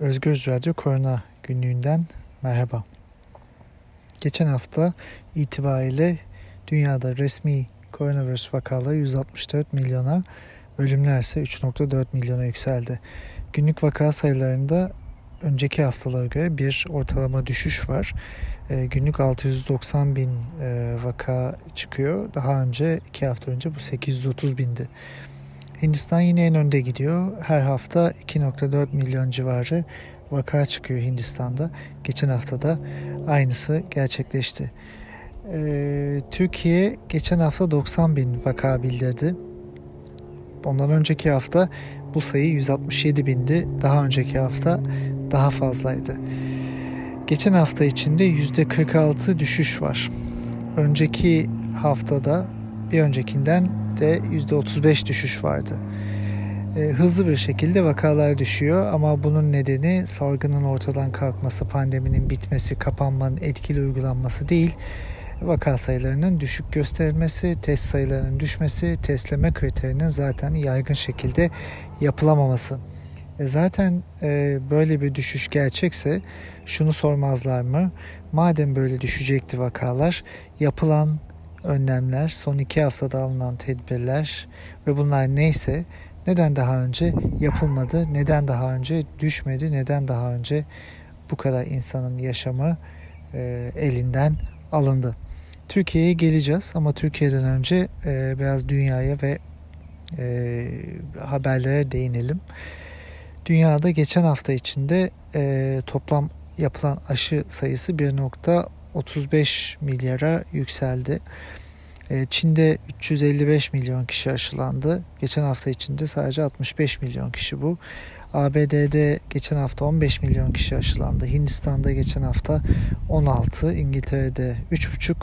Özgür Radyo Korona günlüğünden merhaba. Geçen hafta itibariyle dünyada resmi koronavirüs vakaları 164 milyona, ölümler ise 3.4 milyona yükseldi. Günlük vaka sayılarında önceki haftalara göre bir ortalama düşüş var. E, günlük 690 bin e, vaka çıkıyor. Daha önce iki hafta önce bu 830 bindi. Hindistan yine en önde gidiyor. Her hafta 2.4 milyon civarı vaka çıkıyor Hindistan'da. Geçen hafta da aynısı gerçekleşti. Ee, Türkiye geçen hafta 90 bin vaka bildirdi. Ondan önceki hafta bu sayı 167 bindi. Daha önceki hafta daha fazlaydı. Geçen hafta içinde %46 düşüş var. Önceki haftada bir öncekinden de %35 düşüş vardı. E, hızlı bir şekilde vakalar düşüyor ama bunun nedeni salgının ortadan kalkması, pandeminin bitmesi, kapanmanın etkili uygulanması değil, vaka sayılarının düşük gösterilmesi, test sayılarının düşmesi, testleme kriterinin zaten yaygın şekilde yapılamaması. E zaten e, böyle bir düşüş gerçekse şunu sormazlar mı? Madem böyle düşecekti vakalar, yapılan önlemler, son iki haftada alınan tedbirler ve bunlar neyse neden daha önce yapılmadı, neden daha önce düşmedi, neden daha önce bu kadar insanın yaşamı e, elinden alındı. Türkiye'ye geleceğiz ama Türkiye'den önce e, biraz dünyaya ve e, haberlere değinelim. Dünyada geçen hafta içinde e, toplam yapılan aşı sayısı 1.35 milyara yükseldi. E, Çin'de 355 milyon kişi aşılandı. Geçen hafta içinde sadece 65 milyon kişi bu. ABD'de geçen hafta 15 milyon kişi aşılandı. Hindistan'da geçen hafta 16, İngiltere'de 3,5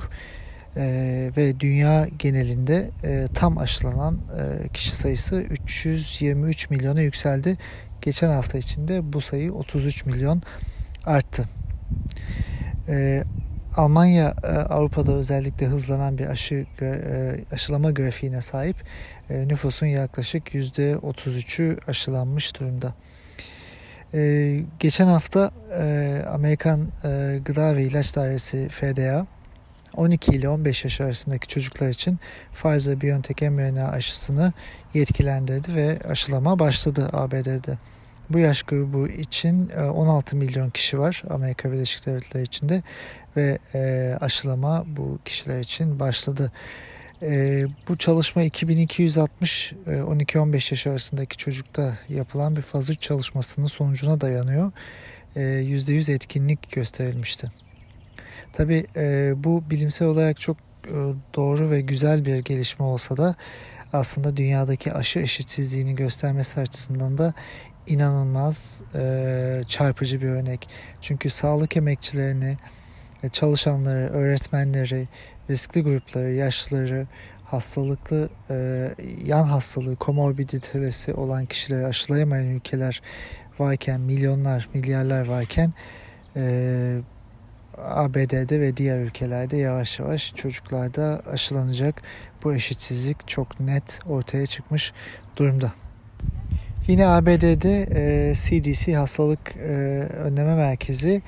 ee, ve dünya genelinde e, tam aşılanan e, kişi sayısı 323 milyona yükseldi. Geçen hafta içinde bu sayı 33 milyon arttı. Ee, Almanya e, Avrupa'da özellikle hızlanan bir aşı e, aşılama grafiğine sahip. E, nüfusun yaklaşık %33'ü aşılanmış durumda. Geçen hafta Amerikan Gıda ve İlaç Dairesi FDA 12 ile 15 yaş arasındaki çocuklar için Pfizer-BioNTech mRNA aşısını yetkilendirdi ve aşılama başladı ABD'de. Bu yaş grubu için 16 milyon kişi var Amerika Birleşik Devletleri içinde ve e, aşılama bu kişiler için başladı. E, bu çalışma 2260 e, 12-15 yaş arasındaki çocukta yapılan bir faz 3 çalışmasının sonucuna dayanıyor. E, %100 etkinlik gösterilmişti. Tabi e, bu bilimsel olarak çok e, doğru ve güzel bir gelişme olsa da aslında dünyadaki aşı eşitsizliğini göstermesi açısından da inanılmaz e, çarpıcı bir örnek. Çünkü sağlık emekçilerini, çalışanları, öğretmenleri, riskli grupları, yaşlıları, hastalıklı e, yan hastalığı, komorbiditesi olan kişileri aşılayamayan ülkeler varken, milyonlar, milyarlar varken e, ABD'de ve diğer ülkelerde yavaş yavaş çocuklarda aşılanacak bu eşitsizlik çok net ortaya çıkmış durumda. Yine ABD'de e, CDC Hastalık e, Önleme Merkezi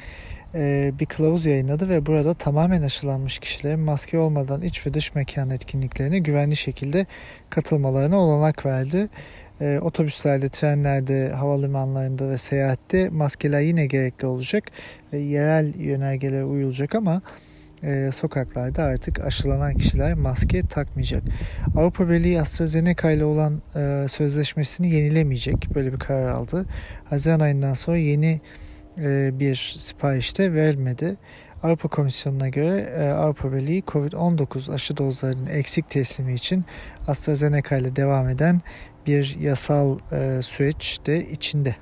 e, bir kılavuz yayınladı ve burada tamamen aşılanmış kişilerin maske olmadan iç ve dış mekan etkinliklerine güvenli şekilde katılmalarına olanak verdi. E, otobüslerde, trenlerde, havalimanlarında ve seyahatte maskeler yine gerekli olacak ve yerel yönergelere uyulacak ama e, sokaklarda artık aşılanan kişiler maske takmayacak. Avrupa Birliği AstraZeneca ile olan e, sözleşmesini yenilemeyecek. Böyle bir karar aldı. Haziran ayından sonra yeni e, bir sipariş de verilmedi. Avrupa Komisyonu'na göre e, Avrupa Birliği COVID-19 aşı dozlarının eksik teslimi için AstraZeneca ile devam eden bir yasal e, süreç de içinde.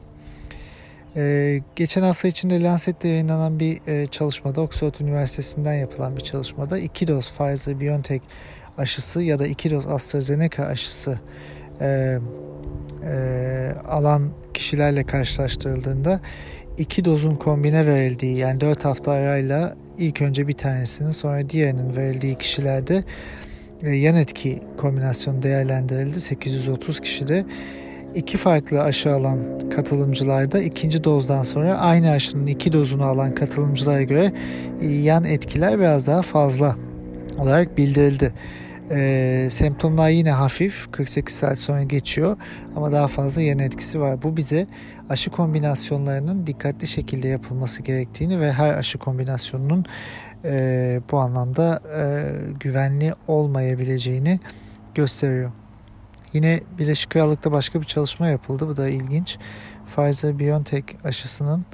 Ee, geçen hafta içinde Lancet'te yayınlanan bir e, çalışmada Oxford Üniversitesi'nden yapılan bir çalışmada iki doz Pfizer-BioNTech aşısı ya da iki doz AstraZeneca aşısı e, e, alan kişilerle karşılaştırıldığında iki dozun kombine verildiği yani 4 hafta arayla ilk önce bir tanesinin sonra diğerinin verildiği kişilerde e, yan etki kombinasyonu değerlendirildi. 830 kişide iki farklı aşı alan katılımcılarda ikinci dozdan sonra aynı aşının iki dozunu alan katılımcılara göre yan etkiler biraz daha fazla olarak bildirildi. E, semptomlar yine hafif 48 saat sonra geçiyor ama daha fazla yan etkisi var. Bu bize aşı kombinasyonlarının dikkatli şekilde yapılması gerektiğini ve her aşı kombinasyonunun e, bu anlamda e, güvenli olmayabileceğini gösteriyor. Yine Birleşik Krallık'ta başka bir çalışma yapıldı. Bu da ilginç. Pfizer-BioNTech aşısının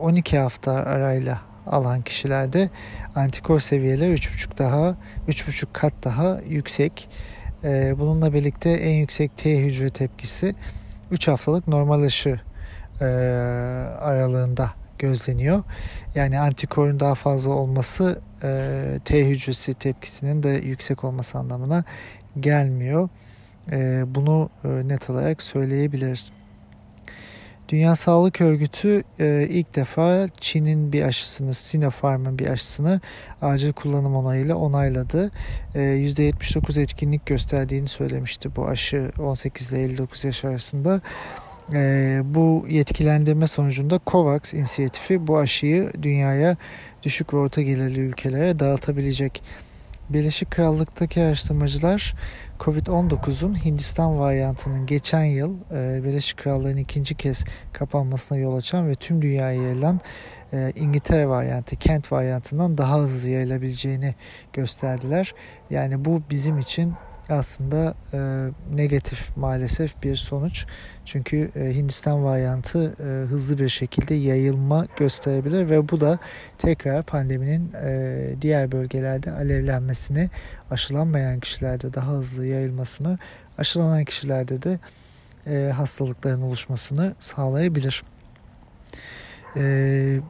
12 e, hafta arayla alan kişilerde antikor seviyeleri 3,5 daha 3,5 kat daha yüksek. Bununla birlikte en yüksek T hücre tepkisi 3 haftalık normal aşı aralığında gözleniyor. Yani antikorun daha fazla olması T hücresi tepkisinin de yüksek olması anlamına gelmiyor. Bunu net olarak söyleyebiliriz. Dünya Sağlık Örgütü e, ilk defa Çin'in bir aşısını, Sinopharm'ın bir aşısını acil kullanım onayıyla onayladı. E, %79 etkinlik gösterdiğini söylemişti bu aşı 18 ile 59 yaş arasında. E, bu yetkilendirme sonucunda COVAX inisiyatifi bu aşıyı dünyaya düşük ve orta gelirli ülkelere dağıtabilecek. Birleşik Krallık'taki araştırmacılar Covid-19'un Hindistan varyantının geçen yıl e, Birleşik Krallığın ikinci kez kapanmasına yol açan ve tüm dünyaya yayılan e, İngiltere varyantı, Kent varyantından daha hızlı yayılabileceğini gösterdiler. Yani bu bizim için aslında e, negatif maalesef bir sonuç. Çünkü e, Hindistan varyantı e, hızlı bir şekilde yayılma gösterebilir ve bu da tekrar pandeminin e, diğer bölgelerde alevlenmesini, aşılanmayan kişilerde daha hızlı yayılmasını, aşılanan kişilerde de e, hastalıkların oluşmasını sağlayabilir. E,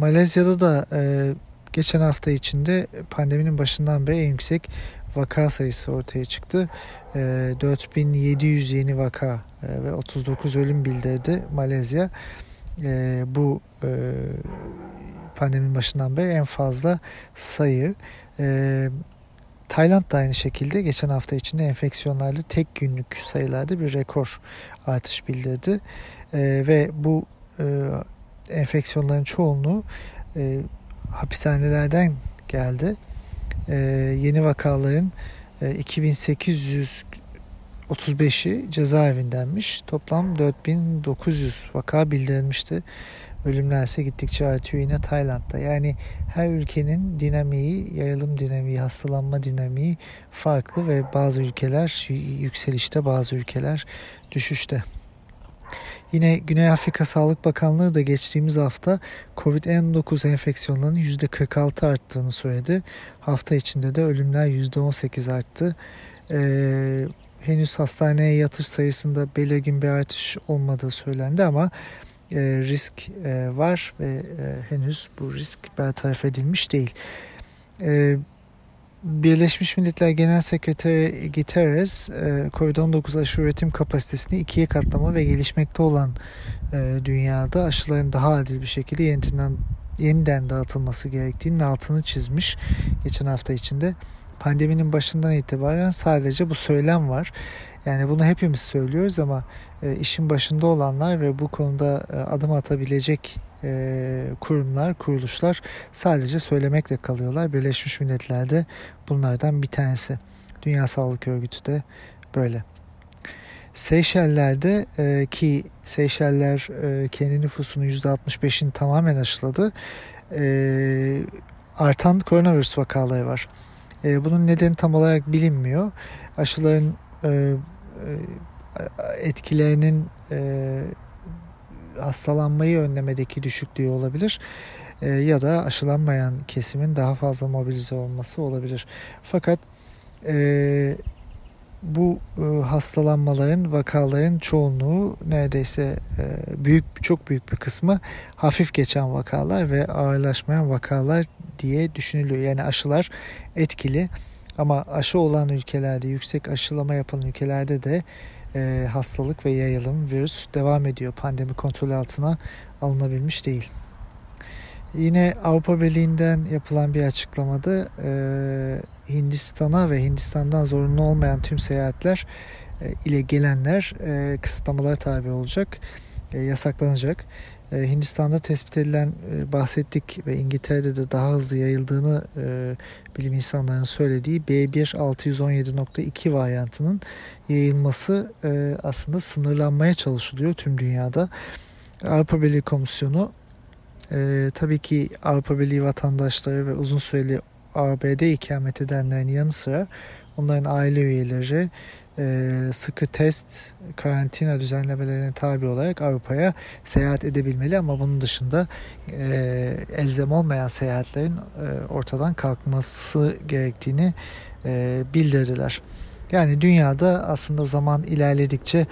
Malezya'da da e, geçen hafta içinde pandeminin başından beri en yüksek vaka sayısı ortaya çıktı. 4700 ee, yeni vaka e, ve 39 ölüm bildirdi Malezya. Ee, bu e, pandeminin başından beri en fazla sayı. Ee, Tayland da aynı şekilde geçen hafta içinde enfeksiyonlarda tek günlük sayılarda bir rekor artış bildirdi. Ve bu e, enfeksiyonların çoğunluğu hapishanelerden geldi e, yeni vakaların e, 2835'i cezaevindenmiş. Toplam 4900 vaka bildirilmişti. Ölümler ise gittikçe artıyor yine Tayland'da. Yani her ülkenin dinamiği, yayılım dinamiği, hastalanma dinamiği farklı ve bazı ülkeler yükselişte, bazı ülkeler düşüşte. Yine Güney Afrika Sağlık Bakanlığı da geçtiğimiz hafta COVID-19 enfeksiyonlarının %46 arttığını söyledi. Hafta içinde de ölümler %18 arttı. Ee, henüz hastaneye yatış sayısında belirgin bir artış olmadığı söylendi ama e, risk e, var ve e, henüz bu risk bertaraf edilmiş değil. E, Birleşmiş Milletler Genel Sekreteri Guterres, e, COVID-19 aşı üretim kapasitesini ikiye katlama ve gelişmekte olan e, dünyada aşıların daha adil bir şekilde yeniden, yeniden dağıtılması gerektiğinin altını çizmiş geçen hafta içinde. Pandeminin başından itibaren sadece bu söylem var. Yani bunu hepimiz söylüyoruz ama e, işin başında olanlar ve bu konuda adım atabilecek e, kurumlar, kuruluşlar sadece söylemekle kalıyorlar. Birleşmiş Milletler'de bunlardan bir tanesi. Dünya Sağlık Örgütü de böyle. Seyşeller'de e, ki Seyşeller e, kendi nüfusunun %65'ini tamamen aşıladı. E, artan koronavirüs vakaları var. E, bunun nedeni tam olarak bilinmiyor. Aşıların e, e, etkilerinin e, hastalanmayı önlemedeki düşüklüğü olabilir e, ya da aşılanmayan kesimin daha fazla mobilize olması olabilir. Fakat e, bu e, hastalanmaların, vakaların çoğunluğu neredeyse e, büyük çok büyük bir kısmı hafif geçen vakalar ve ağırlaşmayan vakalar diye düşünülüyor. Yani aşılar etkili ama aşı olan ülkelerde, yüksek aşılama yapan ülkelerde de e, hastalık ve yayılım virüs devam ediyor. Pandemi kontrol altına alınabilmiş değil. Yine Avrupa Birliği'nden yapılan bir açıklamada e, Hindistan'a ve Hindistan'dan zorunlu olmayan tüm seyahatler ile gelenler kısıtlamalara tabi olacak, yasaklanacak. Hindistan'da tespit edilen bahsettik ve İngiltere'de de daha hızlı yayıldığını bilim insanlarının söylediği B1.617.2 varyantının yayılması aslında sınırlanmaya çalışılıyor tüm dünyada. Avrupa Birliği Komisyonu e, tabii ki Avrupa Birliği vatandaşları ve uzun süreli ABD ikamet edenlerin yanı sıra onların aile üyeleri e, sıkı test, karantina düzenlemelerine tabi olarak Avrupa'ya seyahat edebilmeli ama bunun dışında e, elzem olmayan seyahatlerin e, ortadan kalkması gerektiğini bildirdiler. Yani dünyada aslında zaman ilerledikçe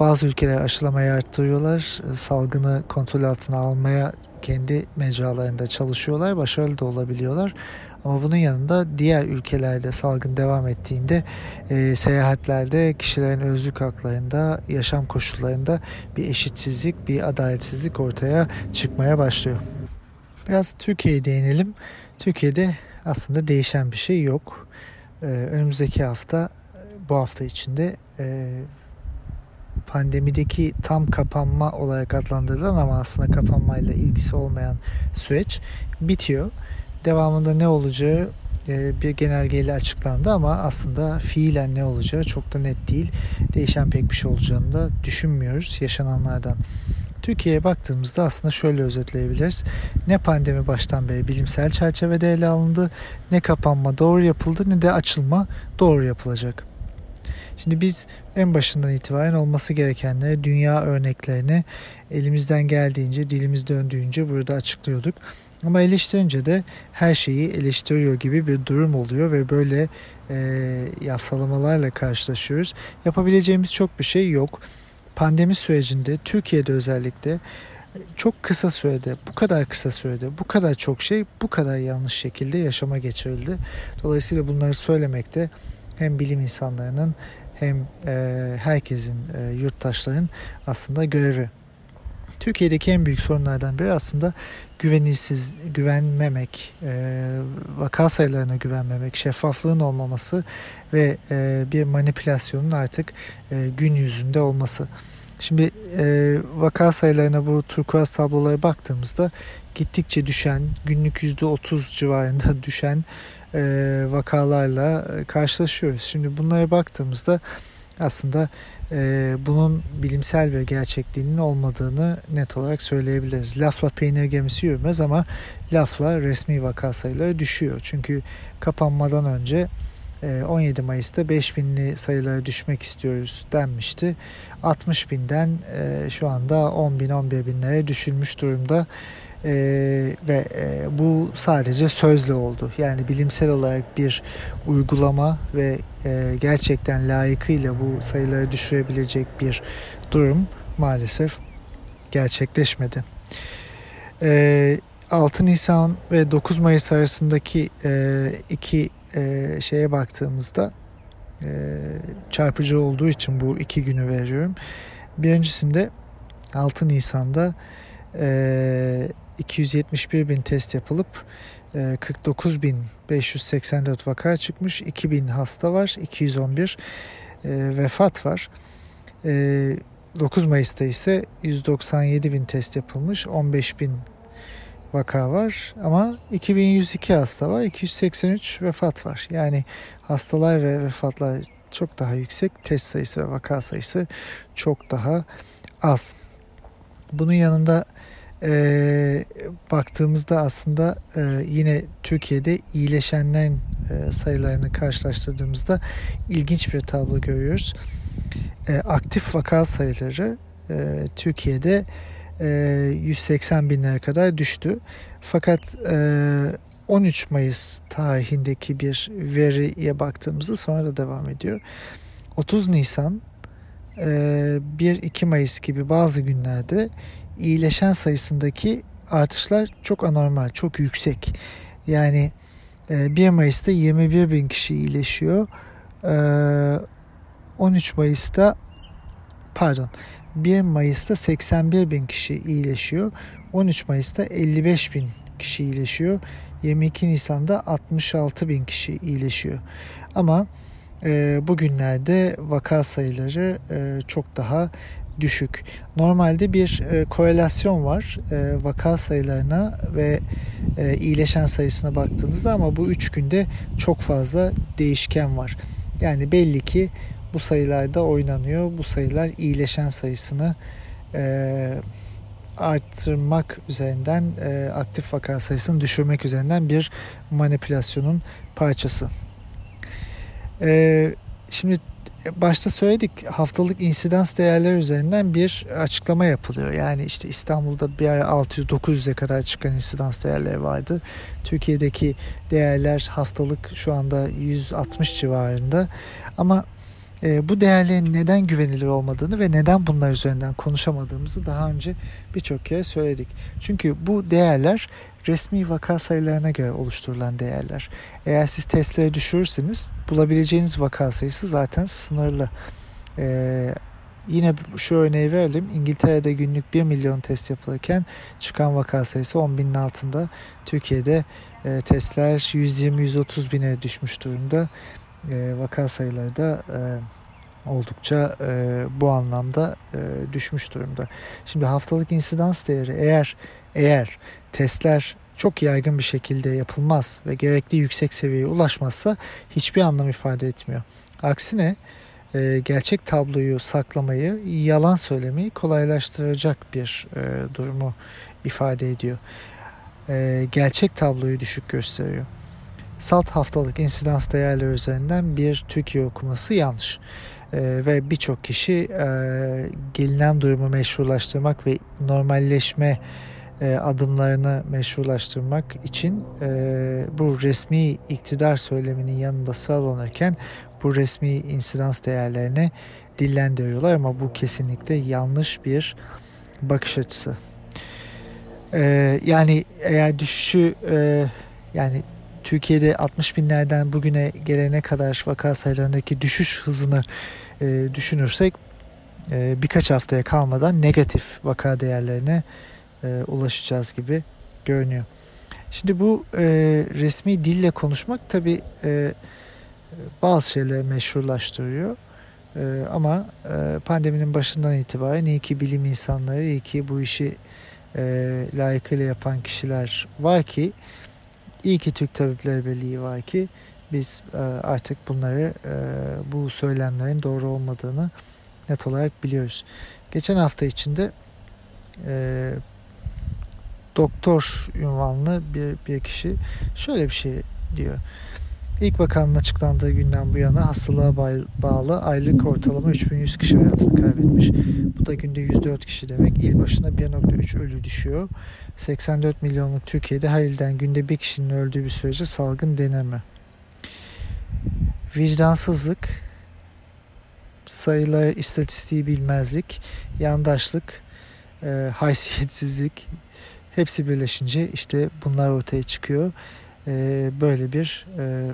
bazı ülkeler aşılamayı arttırıyorlar. Salgını kontrol altına almaya kendi mecralarında çalışıyorlar. Başarılı da olabiliyorlar. Ama bunun yanında diğer ülkelerde salgın devam ettiğinde e, seyahatlerde kişilerin özlük haklarında, yaşam koşullarında bir eşitsizlik, bir adaletsizlik ortaya çıkmaya başlıyor. Biraz Türkiye'ye değinelim. Türkiye'de aslında değişen bir şey yok. Ee, önümüzdeki hafta, bu hafta içinde e, pandemideki tam kapanma olarak adlandırılan ama aslında kapanmayla ilgisi olmayan süreç bitiyor. Devamında ne olacağı e, bir genelgeyle açıklandı ama aslında fiilen ne olacağı çok da net değil. Değişen pek bir şey olacağını da düşünmüyoruz yaşananlardan. Türkiye'ye baktığımızda aslında şöyle özetleyebiliriz. Ne pandemi baştan beri bilimsel çerçevede ele alındı, ne kapanma doğru yapıldı ne de açılma doğru yapılacak. Şimdi biz en başından itibaren olması gerekenleri, dünya örneklerini elimizden geldiğince, dilimiz döndüğünce burada açıklıyorduk. Ama eleştirince de her şeyi eleştiriyor gibi bir durum oluyor ve böyle e, yafsalamalarla karşılaşıyoruz. Yapabileceğimiz çok bir şey yok. Pandemi sürecinde Türkiye'de özellikle çok kısa sürede, bu kadar kısa sürede, bu kadar çok şey bu kadar yanlış şekilde yaşama geçirildi. Dolayısıyla bunları söylemekte hem bilim insanlarının hem e, herkesin, e, yurttaşların aslında görevi. Türkiye'deki en büyük sorunlardan biri aslında güvenilsiz, güvenmemek, e, vaka sayılarına güvenmemek, şeffaflığın olmaması ve e, bir manipülasyonun artık e, gün yüzünde olması. Şimdi e, vaka sayılarına bu turkuaz tablolara baktığımızda gittikçe düşen, günlük %30 civarında düşen e, vakalarla e, karşılaşıyoruz. Şimdi bunlara baktığımızda aslında e, bunun bilimsel bir gerçekliğinin olmadığını net olarak söyleyebiliriz. Lafla peynir gemisi yürümez ama lafla resmi vaka sayıları düşüyor. Çünkü kapanmadan önce 17 Mayıs'ta 5000'li sayılara düşmek istiyoruz denmişti. 60 binden şu anda 10 bin 11 binlere düşülmüş durumda. Ee, ve e, bu sadece sözle oldu. Yani bilimsel olarak bir uygulama ve e, gerçekten layıkıyla bu sayıları düşürebilecek bir durum maalesef gerçekleşmedi. Ee, 6 Nisan ve 9 Mayıs arasındaki e, iki e, şeye baktığımızda e, çarpıcı olduğu için bu iki günü veriyorum. Birincisinde 6 Nisan'da e, 271 bin test yapılıp 49.584 e, vaka çıkmış. 2000 hasta var. 211 e, vefat var. 9 e, Mayıs'ta ise 197 bin test yapılmış. 15 bin vaka var ama 2102 hasta var. 283 vefat var. Yani hastalar ve vefatlar çok daha yüksek. Test sayısı ve vaka sayısı çok daha az. Bunun yanında e, baktığımızda aslında e, yine Türkiye'de iyileşenlerin e, sayılarını karşılaştırdığımızda ilginç bir tablo görüyoruz. E, aktif vaka sayıları e, Türkiye'de e, 180 binlere kadar düştü. Fakat e, 13 Mayıs tarihindeki bir veriye baktığımızda sonra da devam ediyor. 30 Nisan 1-2 Mayıs gibi bazı günlerde iyileşen sayısındaki artışlar çok anormal, çok yüksek. Yani 1 e, Mayıs'ta 21 bin kişi iyileşiyor. 13 e, Mayıs'ta pardon 1 Mayıs'ta 81 bin kişi iyileşiyor. 13 Mayıs'ta 55 bin kişi iyileşiyor. 22 Nisan'da 66 bin kişi iyileşiyor. Ama e, bugünlerde vaka sayıları e, çok daha düşük. Normalde bir e, korelasyon var e, vaka sayılarına ve e, iyileşen sayısına baktığımızda ama bu üç günde çok fazla değişken var. Yani belli ki bu sayılarda oynanıyor. Bu sayılar iyileşen sayısını e, arttırmak üzerinden e, aktif vaka sayısını düşürmek üzerinden bir manipülasyonun parçası. E, şimdi başta söyledik haftalık insidans değerler üzerinden bir açıklama yapılıyor. Yani işte İstanbul'da bir ara 600-900'e kadar çıkan insidans değerleri vardı. Türkiye'deki değerler haftalık şu anda 160 civarında. Ama e, bu değerlerin neden güvenilir olmadığını ve neden bunlar üzerinden konuşamadığımızı daha önce birçok kere söyledik. Çünkü bu değerler resmi vaka sayılarına göre oluşturulan değerler. Eğer siz testlere düşürürseniz bulabileceğiniz vaka sayısı zaten sınırlı. Ee, yine şu örneği verelim. İngiltere'de günlük 1 milyon test yapılırken çıkan vaka sayısı 10 binin altında. Türkiye'de e, testler 120-130 bine düşmüş durumda. E, vaka sayıları da e, oldukça e, bu anlamda e, düşmüş durumda. Şimdi haftalık insidans değeri eğer eğer testler çok yaygın bir şekilde yapılmaz ve gerekli yüksek seviyeye ulaşmazsa hiçbir anlam ifade etmiyor. Aksine e, gerçek tabloyu saklamayı, yalan söylemeyi kolaylaştıracak bir e, durumu ifade ediyor. E, gerçek tabloyu düşük gösteriyor. Salt haftalık insidans değerleri üzerinden bir Türkiye okuması yanlış. E, ve birçok kişi e, gelinen durumu meşrulaştırmak ve normalleşme e, adımlarını meşrulaştırmak için e, bu resmi iktidar söyleminin yanında sıralanırken bu resmi insidans değerlerini dillendiriyorlar ama bu kesinlikle yanlış bir bakış açısı. E, yani eğer düşüşü yani Türkiye'de 60 binlerden bugüne gelene kadar vaka sayılarındaki düşüş hızını düşünürsek birkaç haftaya kalmadan negatif vaka değerlerine e, ulaşacağız gibi görünüyor. Şimdi bu e, resmi dille konuşmak tabi e, bazı şeyleri meşrulaştırıyor. E, ama e, pandeminin başından itibaren iyi ki bilim insanları, iyi ki bu işi e, layıkıyla yapan kişiler var ki, iyi ki Türk Tabipler Birliği var ki biz e, artık bunları e, bu söylemlerin doğru olmadığını net olarak biliyoruz. Geçen hafta içinde e, doktor ünvanlı bir, bir kişi şöyle bir şey diyor. İlk vakanın açıklandığı günden bu yana hastalığa bağlı aylık ortalama 3100 kişi hayatını kaybetmiş. Bu da günde 104 kişi demek. İl başına 1.3 ölü düşüyor. 84 milyonluk Türkiye'de her ilden günde bir kişinin öldüğü bir sürece salgın deneme. Vicdansızlık, sayıları istatistiği bilmezlik, yandaşlık, e, haysiyetsizlik, Hepsi birleşince işte bunlar ortaya çıkıyor. E, böyle bir e,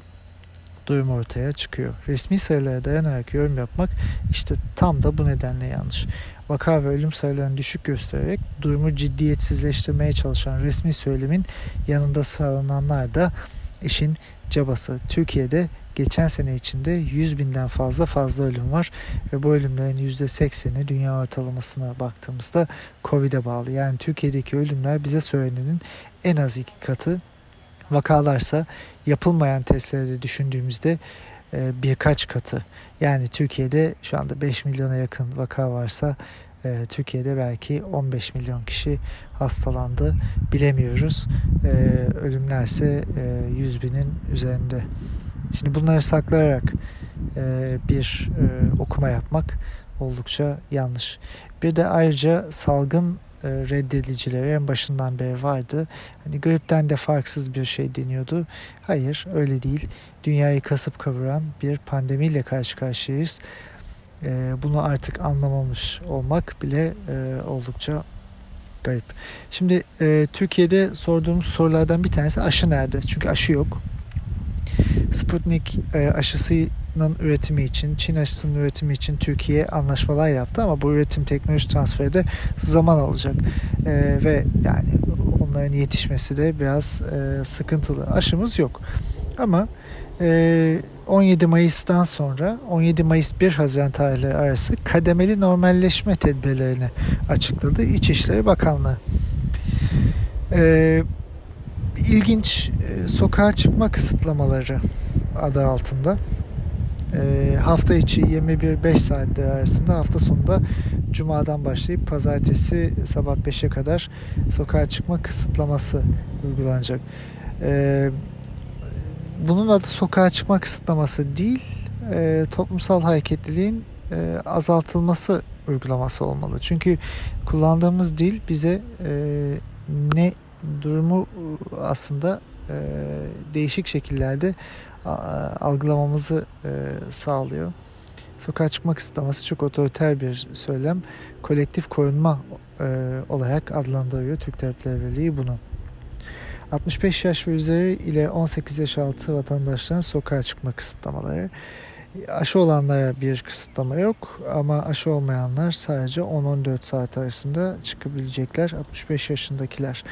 durum ortaya çıkıyor. Resmi sayılara dayanarak yorum yapmak işte tam da bu nedenle yanlış. Vaka ve ölüm sayılarını düşük göstererek durumu ciddiyetsizleştirmeye çalışan resmi söylemin yanında sıralananlar da işin cabası. Türkiye'de geçen sene içinde 100 binden fazla fazla ölüm var ve bu ölümlerin %80'i dünya ortalamasına baktığımızda Covid'e bağlı. Yani Türkiye'deki ölümler bize söylenenin en az iki katı vakalarsa yapılmayan testlerde düşündüğümüzde e, birkaç katı. Yani Türkiye'de şu anda 5 milyona yakın vaka varsa e, Türkiye'de belki 15 milyon kişi hastalandı bilemiyoruz. E, ölümlerse 100 binin üzerinde. Şimdi bunları saklayarak e, bir e, okuma yapmak oldukça yanlış. Bir de ayrıca salgın e, reddedicileri en başından beri vardı. Hani gripten de farksız bir şey deniyordu. Hayır öyle değil. Dünyayı kasıp kavuran bir pandemiyle karşı karşıyayız. E, bunu artık anlamamış olmak bile e, oldukça garip. Şimdi e, Türkiye'de sorduğumuz sorulardan bir tanesi aşı nerede? Çünkü aşı yok. Sputnik e, aşısının üretimi için, Çin aşısının üretimi için Türkiye anlaşmalar yaptı ama bu üretim teknoloji transferi de zaman alacak. E, ve yani onların yetişmesi de biraz e, sıkıntılı. Aşımız yok. Ama 17 Mayıs'tan sonra 17 Mayıs 1 Haziran tarihleri arası kademeli normalleşme tedbirlerini açıkladı İçişleri Bakanlığı. Ee, ilginç sokağa çıkma kısıtlamaları adı altında e, hafta içi 21-5 saatler arasında hafta sonunda Cuma'dan başlayıp pazartesi sabah 5'e kadar sokağa çıkma kısıtlaması uygulanacak. E, bunun adı sokağa çıkma kısıtlaması değil, e, toplumsal hareketliliğin e, azaltılması uygulaması olmalı. Çünkü kullandığımız dil bize e, ne durumu aslında e, değişik şekillerde algılamamızı e, sağlıyor. Sokağa çıkma kısıtlaması çok otoriter bir söylem. Kolektif korunma e, olarak adlandırıyor Türk Tabipler Birliği bunu. 65 yaş ve üzeri ile 18 yaş altı vatandaşların sokağa çıkma kısıtlamaları. Aşı olanlara bir kısıtlama yok ama aşı olmayanlar sadece 10-14 saat arasında çıkabilecekler 65 yaşındakiler.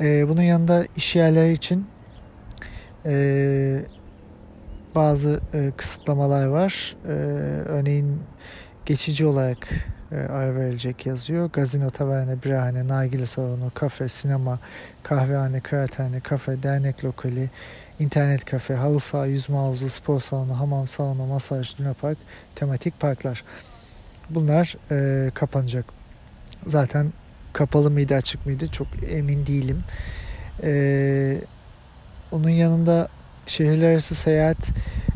Ee, bunun yanında iş yerleri için e, bazı e, kısıtlamalar var. E, örneğin geçici olarak e, ara verilecek yazıyor. Gazino, taverne, birahane, nargile salonu, kafe, sinema, kahvehane, kıraathane, kafe, dernek lokali, internet kafe, halı saha, yüzme havuzu, spor salonu, hamam, sauna, masaj, lunapark, tematik parklar. Bunlar e, kapanacak. Zaten kapalı mıydı açık mıydı çok emin değilim. E, onun yanında şehirler arası seyahat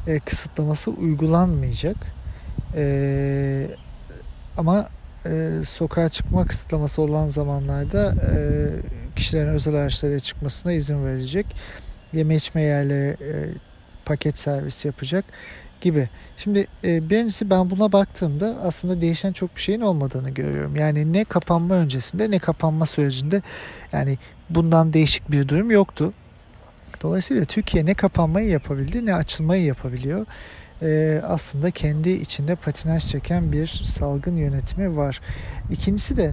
e, kısıtlaması uygulanmayacak. E, ama e, sokağa çıkma kısıtlaması olan zamanlarda e, kişilerin özel araçlara çıkmasına izin verecek. Yeme içme yerleri e, paket servis yapacak gibi. Şimdi e, birincisi ben buna baktığımda aslında değişen çok bir şeyin olmadığını görüyorum. Yani ne kapanma öncesinde ne kapanma sürecinde yani bundan değişik bir durum yoktu. Dolayısıyla Türkiye ne kapanmayı yapabildi ne açılmayı yapabiliyor. Ee, aslında kendi içinde patinaj çeken bir salgın yönetimi var. İkincisi de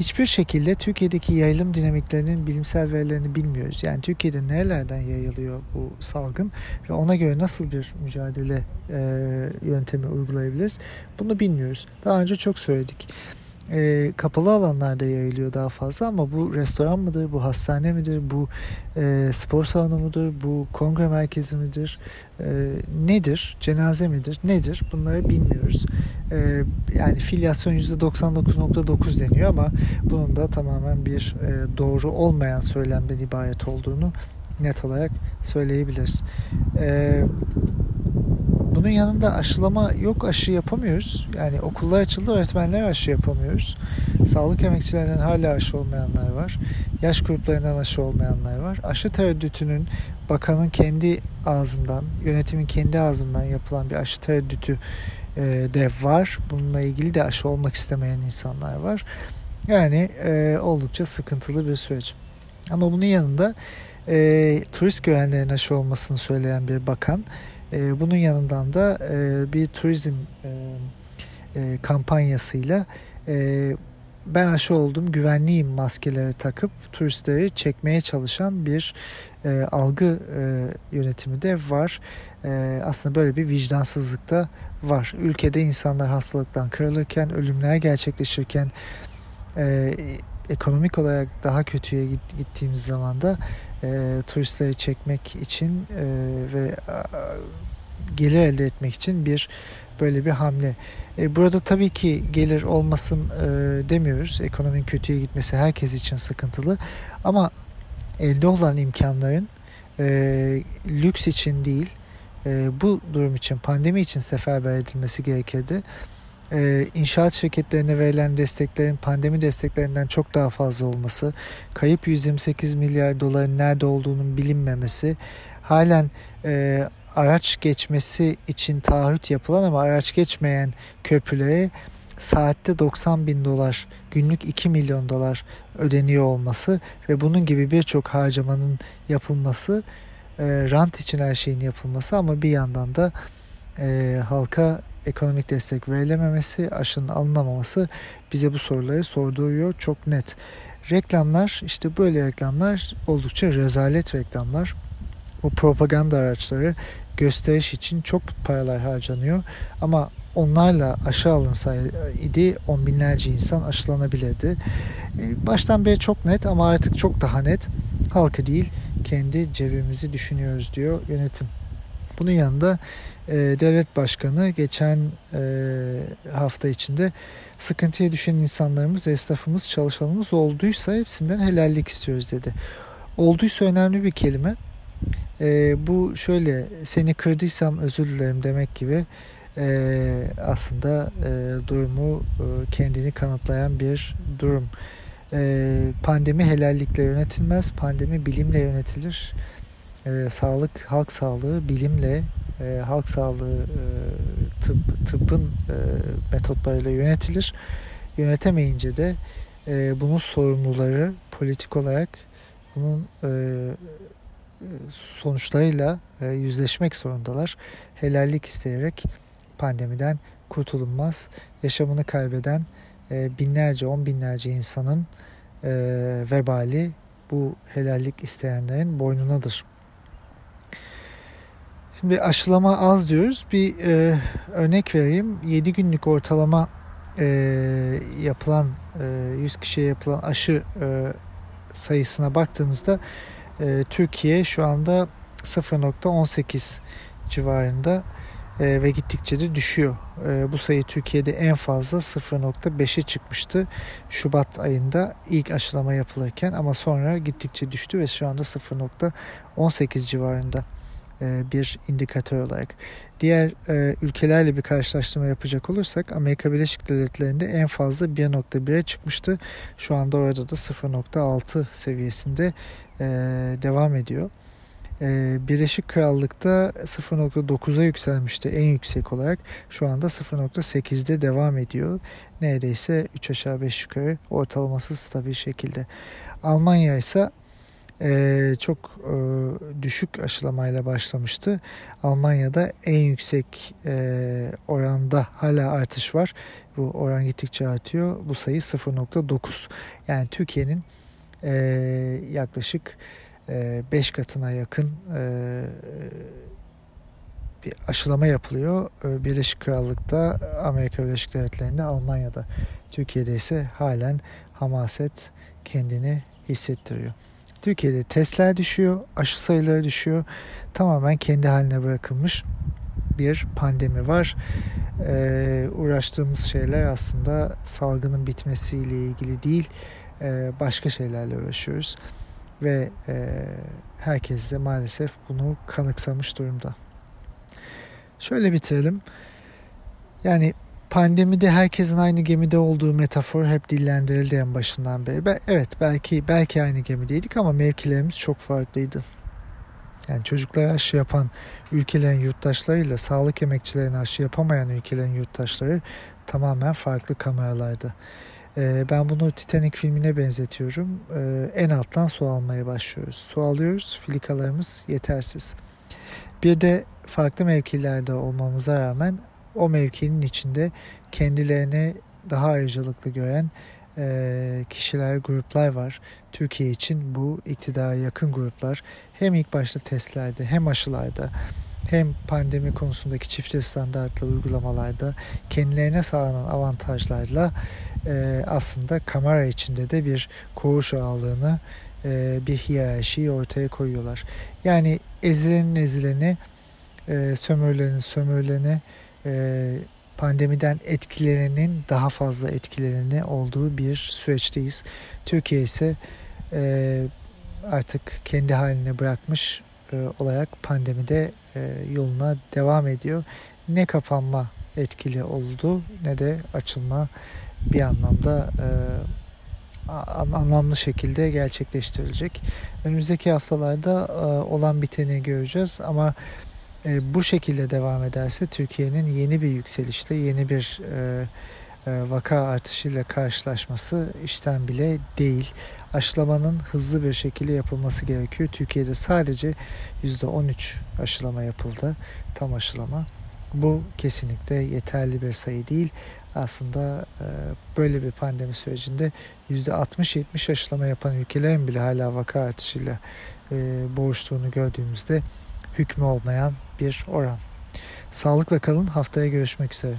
hiçbir şekilde Türkiye'deki yayılım dinamiklerinin bilimsel verilerini bilmiyoruz. Yani Türkiye'de nerelerden yayılıyor bu salgın ve ona göre nasıl bir mücadele e, yöntemi uygulayabiliriz bunu bilmiyoruz. Daha önce çok söyledik e, kapalı alanlarda yayılıyor daha fazla ama bu restoran mıdır, bu hastane midir, bu e, spor salonu mudur, bu kongre merkezi midir, e, nedir, cenaze midir, nedir bunları bilmiyoruz. E, yani filyasyon %99.9 deniyor ama bunun da tamamen bir e, doğru olmayan söylemden ibaret olduğunu net olarak söyleyebiliriz. E, bunun yanında aşılama yok aşı yapamıyoruz. Yani okullar açıldı öğretmenler aşı yapamıyoruz. Sağlık emekçilerinden hala aşı olmayanlar var. Yaş gruplarından aşı olmayanlar var. Aşı tereddütünün bakanın kendi ağzından, yönetimin kendi ağzından yapılan bir aşı tereddütü e, de var. Bununla ilgili de aşı olmak istemeyen insanlar var. Yani e, oldukça sıkıntılı bir süreç. Ama bunun yanında e, turist güvenliğinin aşı olmasını söyleyen bir bakan e, bunun yanından da e, bir turizm e, e, kampanyasıyla e, ben aşı oldum güvenliyim maskeleri takıp turistleri çekmeye çalışan bir e, algı e, yönetimi de var. E, aslında böyle bir vicdansızlık da var. Ülkede insanlar hastalıktan kırılırken, ölümler gerçekleşirken e, ekonomik olarak daha kötüye gittiğimiz zaman da e, turistleri çekmek için e, ve gelir elde etmek için bir böyle bir hamle. E, burada tabii ki gelir olmasın e, demiyoruz. Ekonominin kötüye gitmesi herkes için sıkıntılı. Ama elde olan imkanların e, lüks için değil, e, bu durum için, pandemi için seferber edilmesi gerekirdi e, inşaat şirketlerine verilen desteklerin pandemi desteklerinden çok daha fazla olması, kayıp 128 milyar doların nerede olduğunun bilinmemesi, halen e, araç geçmesi için taahhüt yapılan ama araç geçmeyen köprülere saatte 90 bin dolar, günlük 2 milyon dolar ödeniyor olması ve bunun gibi birçok harcamanın yapılması, e, rant için her şeyin yapılması ama bir yandan da e, halka ekonomik destek verilememesi, aşının alınamaması bize bu soruları sorduruyor çok net. Reklamlar işte böyle reklamlar oldukça rezalet reklamlar. bu propaganda araçları gösteriş için çok paralar harcanıyor. Ama onlarla aşı alınsaydı on binlerce insan aşılanabilirdi. E, baştan beri çok net ama artık çok daha net. Halkı değil kendi cebimizi düşünüyoruz diyor yönetim. Bunun yanında e, devlet başkanı geçen e, hafta içinde sıkıntıya düşen insanlarımız, esnafımız, çalışanımız olduysa hepsinden helallik istiyoruz dedi. Olduysa önemli bir kelime. E, bu şöyle seni kırdıysam özür dilerim demek gibi e, aslında e, durumu e, kendini kanıtlayan bir durum. E, pandemi helallikle yönetilmez, pandemi bilimle yönetilir. E, sağlık, halk sağlığı bilimle, e, halk sağlığı e, tıp, tıbbın e, metotlarıyla yönetilir. Yönetemeyince de e, bunun sorumluları politik olarak bunun e, sonuçlarıyla e, yüzleşmek zorundalar. Helallik isteyerek pandemiden kurtulunmaz. Yaşamını kaybeden e, binlerce, on binlerce insanın e, vebali bu helallik isteyenlerin boynunadır. Şimdi aşılama az diyoruz. Bir e, örnek vereyim. 7 günlük ortalama e, yapılan e, 100 kişiye yapılan aşı e, sayısına baktığımızda e, Türkiye şu anda 0.18 civarında e, ve gittikçe de düşüyor. E, bu sayı Türkiye'de en fazla 0.5'e çıkmıştı Şubat ayında ilk aşılama yapılırken ama sonra gittikçe düştü ve şu anda 0.18 civarında bir indikatör olarak. Diğer e, ülkelerle bir karşılaştırma yapacak olursak Amerika Birleşik Devletleri'nde en fazla 1.1'e çıkmıştı. Şu anda orada da 0.6 seviyesinde e, devam ediyor. Birleşik Krallık'ta 0.9'a yükselmişti en yüksek olarak. Şu anda 0.8'de devam ediyor. Neredeyse 3 aşağı 5 yukarı ortalaması stabil şekilde. Almanya ise e, çok e, düşük aşılamayla başlamıştı. Almanya'da en yüksek e, oranda hala artış var. Bu oran gittikçe artıyor. Bu sayı 0.9. Yani Türkiye'nin e, yaklaşık 5 e, katına yakın bir aşılama yapılıyor. Birleşik Krallık'ta, Amerika Birleşik Devletleri'nde, Almanya'da. Türkiye'de ise halen hamaset kendini hissettiriyor. Türkiye'de testler düşüyor, aşı sayıları düşüyor. Tamamen kendi haline bırakılmış bir pandemi var. Ee, uğraştığımız şeyler aslında salgının bitmesiyle ilgili değil, e, başka şeylerle uğraşıyoruz. Ve e, herkes de maalesef bunu kanıksamış durumda. Şöyle bitirelim. Yani pandemide herkesin aynı gemide olduğu metafor hep dillendirildi en başından beri. Evet belki belki aynı gemideydik ama mevkilerimiz çok farklıydı. Yani çocuklara aşı yapan ülkelerin yurttaşlarıyla sağlık emekçilerine aşı yapamayan ülkelerin yurttaşları tamamen farklı kameralardı. Ee, ben bunu Titanic filmine benzetiyorum. Ee, en alttan su almaya başlıyoruz. Su alıyoruz, filikalarımız yetersiz. Bir de farklı mevkilerde olmamıza rağmen o mevkinin içinde kendilerini daha ayrıcalıklı gören e, kişiler, gruplar var. Türkiye için bu iktidara yakın gruplar hem ilk başta testlerde hem aşılarda hem pandemi konusundaki çifte standartlı uygulamalarda kendilerine sağlanan avantajlarla e, aslında kamera içinde de bir koğuş ağlığını e, bir hiyerarşiyi ortaya koyuyorlar. Yani ezilenin ezileni, e, sömürülenin sömürüleni, e, pandemiden etkilerinin daha fazla etkilerini olduğu bir süreçteyiz. Türkiye ise e, artık kendi haline bırakmış e, olarak pandemide e, yoluna devam ediyor. Ne kapanma etkili oldu ne de açılma bir anlamda anlamlı şekilde gerçekleştirilecek. Önümüzdeki haftalarda olan biteni göreceğiz ama bu şekilde devam ederse Türkiye'nin yeni bir yükselişte, yeni bir e, e, vaka artışıyla karşılaşması işten bile değil. Aşılamanın hızlı bir şekilde yapılması gerekiyor. Türkiye'de sadece %13 aşılama yapıldı, tam aşılama. Bu kesinlikle yeterli bir sayı değil. Aslında e, böyle bir pandemi sürecinde %60-70 aşılama yapan ülkelerin bile hala vaka artışıyla e, boğuştuğunu gördüğümüzde hükmü olmayan bir oran. Sağlıkla kalın. Haftaya görüşmek üzere.